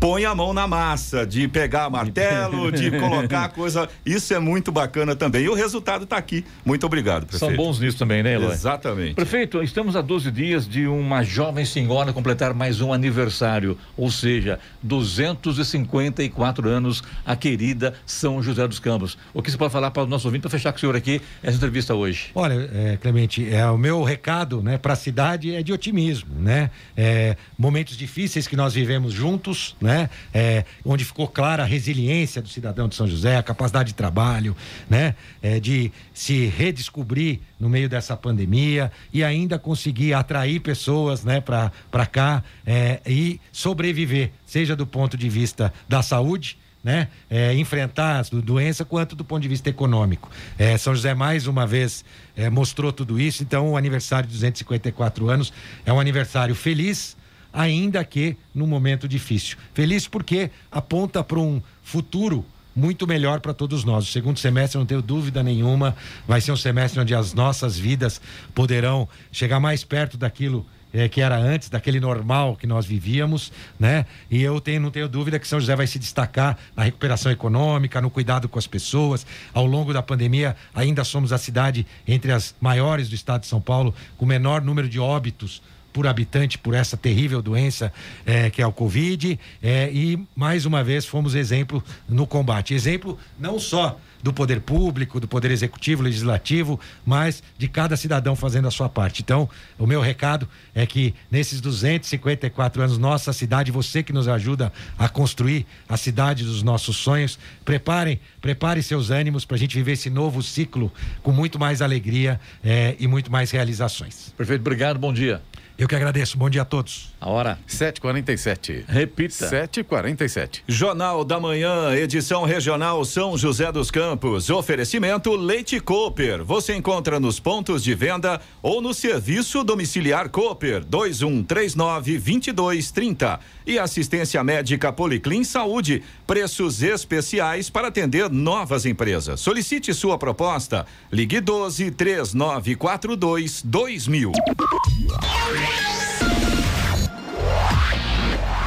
põe a mão na massa, de pegar martelo, de colocar coisa. Isso é muito bacana também. E o resultado está aqui. Muito obrigado, prefeito. São bons nisso também, né, Eloy? Exatamente. Prefeito, estamos a 12 dias de uma jovem senhora completar mais um aniversário, ou seja, 254 anos, a querida São José dos Campos. O que você pode falar para o nosso ouvinte para fechar com o senhor aqui essa entrevista hoje? Olha, é, Clemente, é, o meu recado né, para a cidade é de otimismo, né? É, momentos difíceis que nós vivemos juntos, né? É, onde ficou clara a resiliência do cidadão de São José, a capacidade de trabalho, né? É, de se redescobrir no meio dessa pandemia e ainda conseguir atrair pessoas, né, para cá é, e sobreviver, seja do ponto de vista da saúde, né? É, enfrentar a doença quanto do ponto de vista econômico. É, São José mais uma vez é, mostrou tudo isso, então o aniversário de 254 anos é um aniversário feliz, ainda que num momento difícil. Feliz porque aponta para um futuro muito melhor para todos nós. O segundo semestre, não tenho dúvida nenhuma, vai ser um semestre onde as nossas vidas poderão chegar mais perto daquilo é, que era antes, daquele normal que nós vivíamos, né? E eu tenho, não tenho dúvida que São José vai se destacar na recuperação econômica, no cuidado com as pessoas. Ao longo da pandemia, ainda somos a cidade entre as maiores do estado de São Paulo, com o menor número de óbitos por habitante por essa terrível doença é, que é o Covid. É, e mais uma vez fomos exemplo no combate. Exemplo não só do poder público, do poder executivo, legislativo, mas de cada cidadão fazendo a sua parte. Então, o meu recado é que nesses 254 anos, nossa cidade, você que nos ajuda a construir a cidade dos nossos sonhos, preparem, prepare seus ânimos para a gente viver esse novo ciclo com muito mais alegria é, e muito mais realizações. Perfeito, obrigado, bom dia. Eu que agradeço. Bom dia a todos. A hora? 7h47. Repita. 7h47. Jornal da Manhã, edição regional São José dos Campos. Oferecimento Leite Cooper. Você encontra nos pontos de venda ou no serviço domiciliar Cooper 2139 2230. E assistência médica Policlin Saúde. Preços especiais para atender novas empresas. Solicite sua proposta. Ligue 12 3942 2000.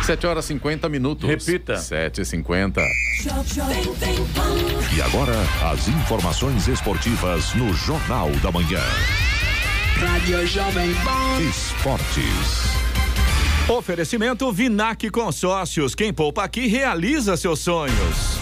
Sete horas 50 minutos. Repita. Sete e cinquenta. E agora, as informações esportivas no Jornal da Manhã. Rádio Jovem Pan. Esportes. Oferecimento Vinac Consórcios. Quem poupa aqui realiza seus sonhos.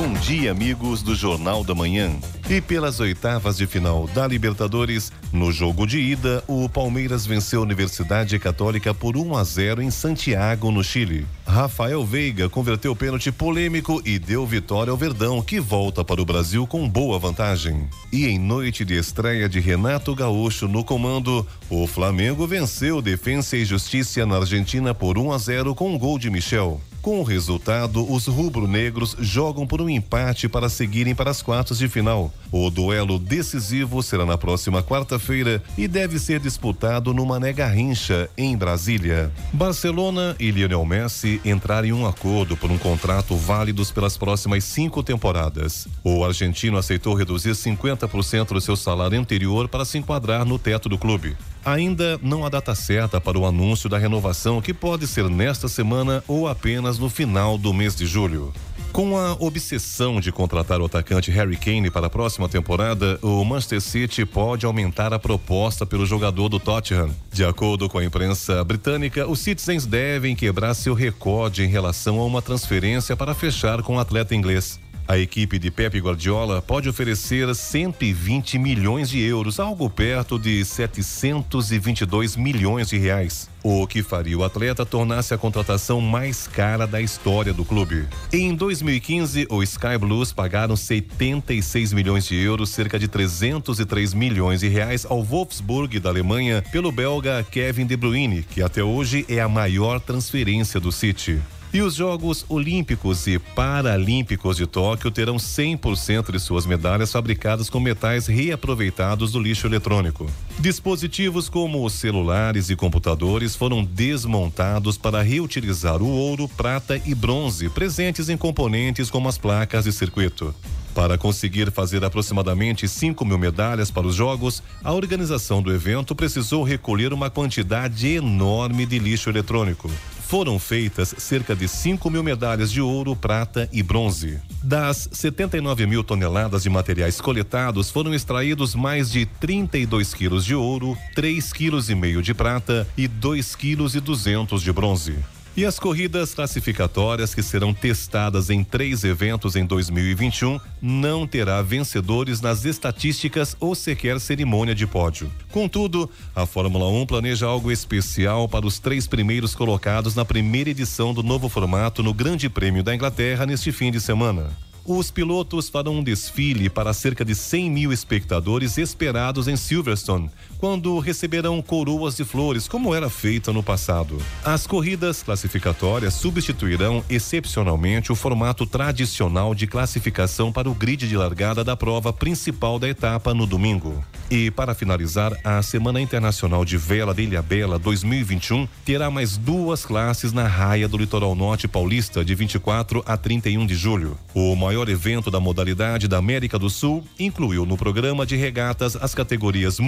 Bom dia, amigos do Jornal da Manhã. E pelas oitavas de final da Libertadores, no jogo de ida, o Palmeiras venceu a Universidade Católica por 1 a 0 em Santiago, no Chile. Rafael Veiga converteu o pênalti polêmico e deu vitória ao Verdão, que volta para o Brasil com boa vantagem. E em noite de estreia de Renato Gaúcho no comando, o Flamengo venceu Defensa e Justiça na Argentina por 1 a 0 com um gol de Michel. Com o resultado, os rubro-negros jogam por um empate para seguirem para as quartas de final. O duelo decisivo será na próxima quarta-feira e deve ser disputado no Mané Garrincha, em Brasília. Barcelona e Lionel Messi entraram em um acordo por um contrato válidos pelas próximas cinco temporadas. O argentino aceitou reduzir 50% do seu salário anterior para se enquadrar no teto do clube. Ainda não há data certa para o anúncio da renovação, que pode ser nesta semana ou apenas no final do mês de julho. Com a obsessão de contratar o atacante Harry Kane para a próxima temporada, o Manchester City pode aumentar a proposta pelo jogador do Tottenham. De acordo com a imprensa britânica, os Citizens devem quebrar seu recorde em relação a uma transferência para fechar com o atleta inglês. A equipe de Pep Guardiola pode oferecer 120 milhões de euros, algo perto de 722 milhões de reais, o que faria o atleta tornar-se a contratação mais cara da história do clube. Em 2015, o Sky Blues pagaram 76 milhões de euros, cerca de 303 milhões de reais ao Wolfsburg da Alemanha pelo belga Kevin De Bruyne, que até hoje é a maior transferência do City. E os Jogos Olímpicos e Paralímpicos de Tóquio terão 100% de suas medalhas fabricadas com metais reaproveitados do lixo eletrônico. Dispositivos como celulares e computadores foram desmontados para reutilizar o ouro, prata e bronze presentes em componentes como as placas de circuito. Para conseguir fazer aproximadamente 5 mil medalhas para os Jogos, a organização do evento precisou recolher uma quantidade enorme de lixo eletrônico. Foram feitas cerca de 5 mil medalhas de ouro, prata e bronze. Das 79 mil toneladas de materiais coletados, foram extraídos mais de 32 quilos de ouro, 3 quilos de prata e 2 quilos 200 de bronze. E as corridas classificatórias que serão testadas em três eventos em 2021 não terá vencedores nas estatísticas ou sequer cerimônia de pódio. Contudo, a Fórmula 1 planeja algo especial para os três primeiros colocados na primeira edição do novo formato no Grande Prêmio da Inglaterra neste fim de semana. Os pilotos farão um desfile para cerca de 100 mil espectadores esperados em Silverstone, quando receberão coroas de flores, como era feito no passado. As corridas classificatórias substituirão excepcionalmente o formato tradicional de classificação para o grid de largada da prova principal da etapa no domingo. E para finalizar, a Semana Internacional de Vela de Ilhabela 2021 terá mais duas classes na raia do litoral norte paulista de 24 a 31 de julho. O maior evento da modalidade da América do Sul incluiu no programa de regatas as categorias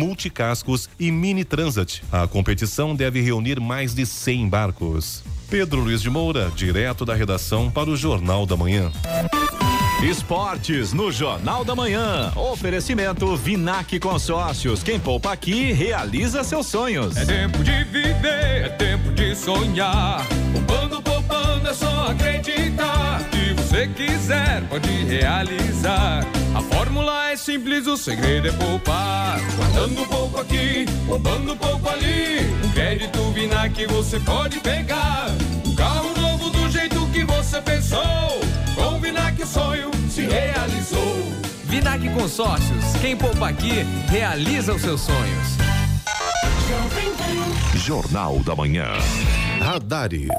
e mini transat. A competição deve reunir mais de 100 barcos. Pedro Luiz de Moura, direto da redação para o Jornal da Manhã. Esportes no Jornal da Manhã. Oferecimento Vinac Consórcios. Quem poupa aqui realiza seus sonhos. É tempo de viver, é tempo de sonhar. Poupando, poupando, é só acreditar. Você quiser, pode realizar. A fórmula é simples, o segredo é poupar. Guardando pouco aqui, poupando pouco ali. Um crédito Vinac você pode pegar. Um carro novo do jeito que você pensou. Com o Vinac o sonho se realizou. Vinac Consórcios. Quem poupa aqui, realiza os seus sonhos. Jornal da Manhã. Radares.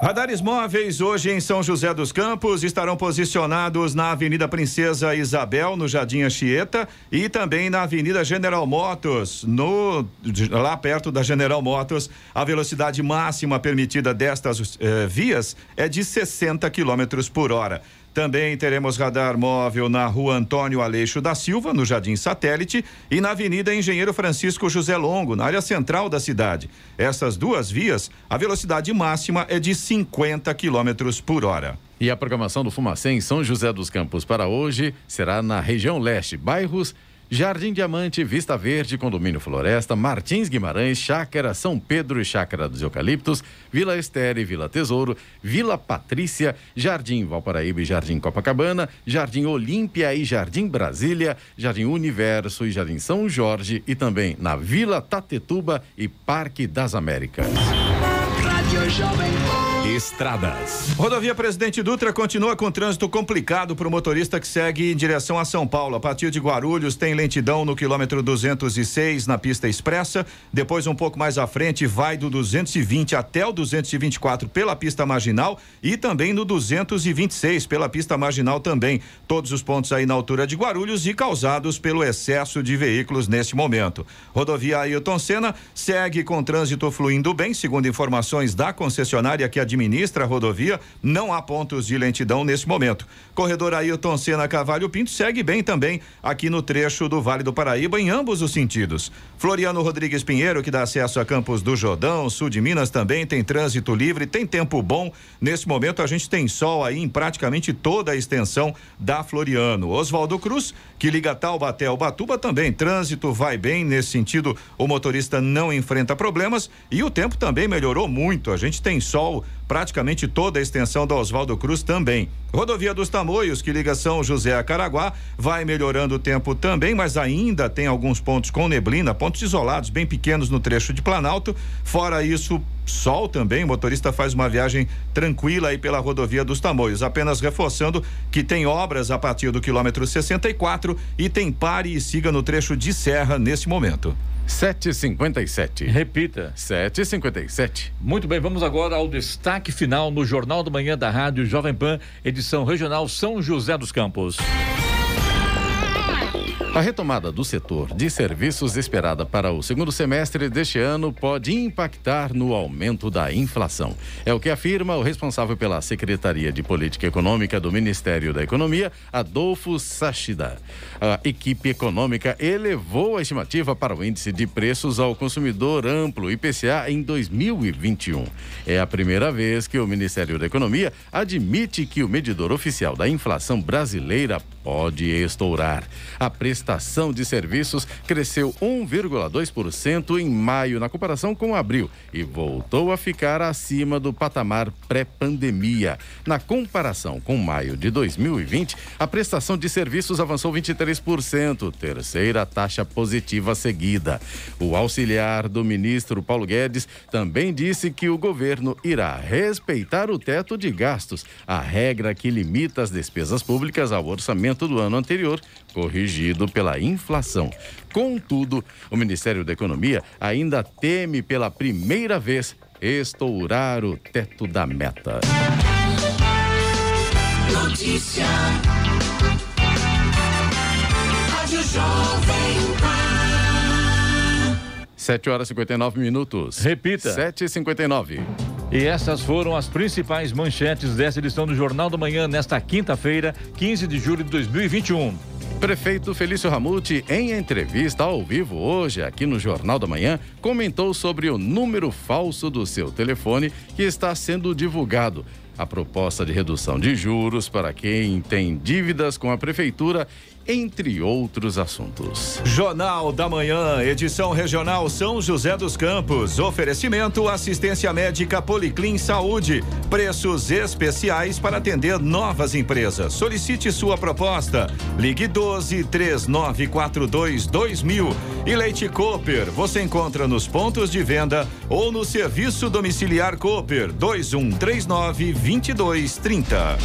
Radares móveis hoje em São José dos Campos estarão posicionados na Avenida Princesa Isabel, no Jardim Anchieta, e também na Avenida General Motors, no lá perto da General Motors. A velocidade máxima permitida destas eh, vias é de 60 km por hora. Também teremos radar móvel na rua Antônio Aleixo da Silva, no Jardim Satélite, e na Avenida Engenheiro Francisco José Longo, na área central da cidade. Essas duas vias, a velocidade máxima é de 50 km por hora. E a programação do Fumacê em São José dos Campos para hoje será na região leste, bairros Jardim Diamante, Vista Verde, Condomínio Floresta, Martins Guimarães, Chácara São Pedro e Chácara dos Eucaliptos, Vila Estere, Vila Tesouro, Vila Patrícia, Jardim Valparaíba e Jardim Copacabana, Jardim Olímpia e Jardim Brasília, Jardim Universo e Jardim São Jorge e também na Vila Tatetuba e Parque das Américas. Estradas. Rodovia Presidente Dutra continua com trânsito complicado para o motorista que segue em direção a São Paulo. A partir de Guarulhos tem lentidão no quilômetro 206 na pista expressa. Depois, um pouco mais à frente, vai do 220 até o 224 pela pista marginal e também no 226 pela pista marginal também. Todos os pontos aí na altura de Guarulhos e causados pelo excesso de veículos neste momento. Rodovia Ailton Senna segue com trânsito fluindo bem, segundo informações da concessionária que administra a rodovia, não há pontos de lentidão nesse momento. Corredor Ailton Senna Cavalho Pinto segue bem também aqui no trecho do Vale do Paraíba em ambos os sentidos. Floriano Rodrigues Pinheiro, que dá acesso a Campos do Jordão, sul de Minas também tem trânsito livre, tem tempo bom. Nesse momento a gente tem sol aí em praticamente toda a extensão da Floriano. Oswaldo Cruz, que liga Taubaté ao Batuba também, trânsito vai bem nesse sentido, o motorista não enfrenta problemas e o tempo também melhorou muito. A gente tem sol praticamente toda a extensão da Oswaldo Cruz também. Rodovia dos Tamoios, que liga São José a Caraguá, vai melhorando o tempo também, mas ainda tem alguns pontos com neblina, pontos isolados, bem pequenos no trecho de Planalto. Fora isso, sol também. O motorista faz uma viagem tranquila aí pela rodovia dos Tamoios. Apenas reforçando que tem obras a partir do quilômetro 64 e tem pare e siga no trecho de serra nesse momento. 757. Repita. 757. Muito bem, vamos agora ao destaque final no Jornal da Manhã da Rádio Jovem Pan, edição regional São José dos Campos. A retomada do setor de serviços esperada para o segundo semestre deste ano pode impactar no aumento da inflação. É o que afirma o responsável pela Secretaria de Política Econômica do Ministério da Economia, Adolfo Sachida. A equipe econômica elevou a estimativa para o índice de preços ao consumidor amplo IPCA em 2021. É a primeira vez que o Ministério da Economia admite que o medidor oficial da inflação brasileira pode estourar. A prestação de serviços cresceu 1,2% em maio na comparação com abril e voltou a ficar acima do patamar pré-pandemia. Na comparação com maio de 2020, a prestação de serviços avançou 23%, terceira taxa positiva seguida. O auxiliar do ministro Paulo Guedes também disse que o governo irá respeitar o teto de gastos, a regra que limita as despesas públicas ao orçamento do ano anterior, corrigido pela inflação. Contudo, o Ministério da Economia ainda teme pela primeira vez estourar o teto da meta. Notícia. Rádio Jovem Pan. 7 horas e 59 minutos. Repita. 7 e 59 E essas foram as principais manchetes dessa edição do Jornal da Manhã nesta quinta-feira, 15 de julho de 2021. Prefeito Felício Ramute, em entrevista ao vivo hoje aqui no Jornal da Manhã, comentou sobre o número falso do seu telefone que está sendo divulgado. A proposta de redução de juros para quem tem dívidas com a prefeitura, entre outros assuntos. Jornal da Manhã, edição regional São José dos Campos. Oferecimento assistência médica Policlin Saúde. Preços especiais para atender novas empresas. Solicite sua proposta. Ligue 12 3942 2000. E Leite Cooper, você encontra nos pontos de venda ou no serviço domiciliar Cooper 2139 2230.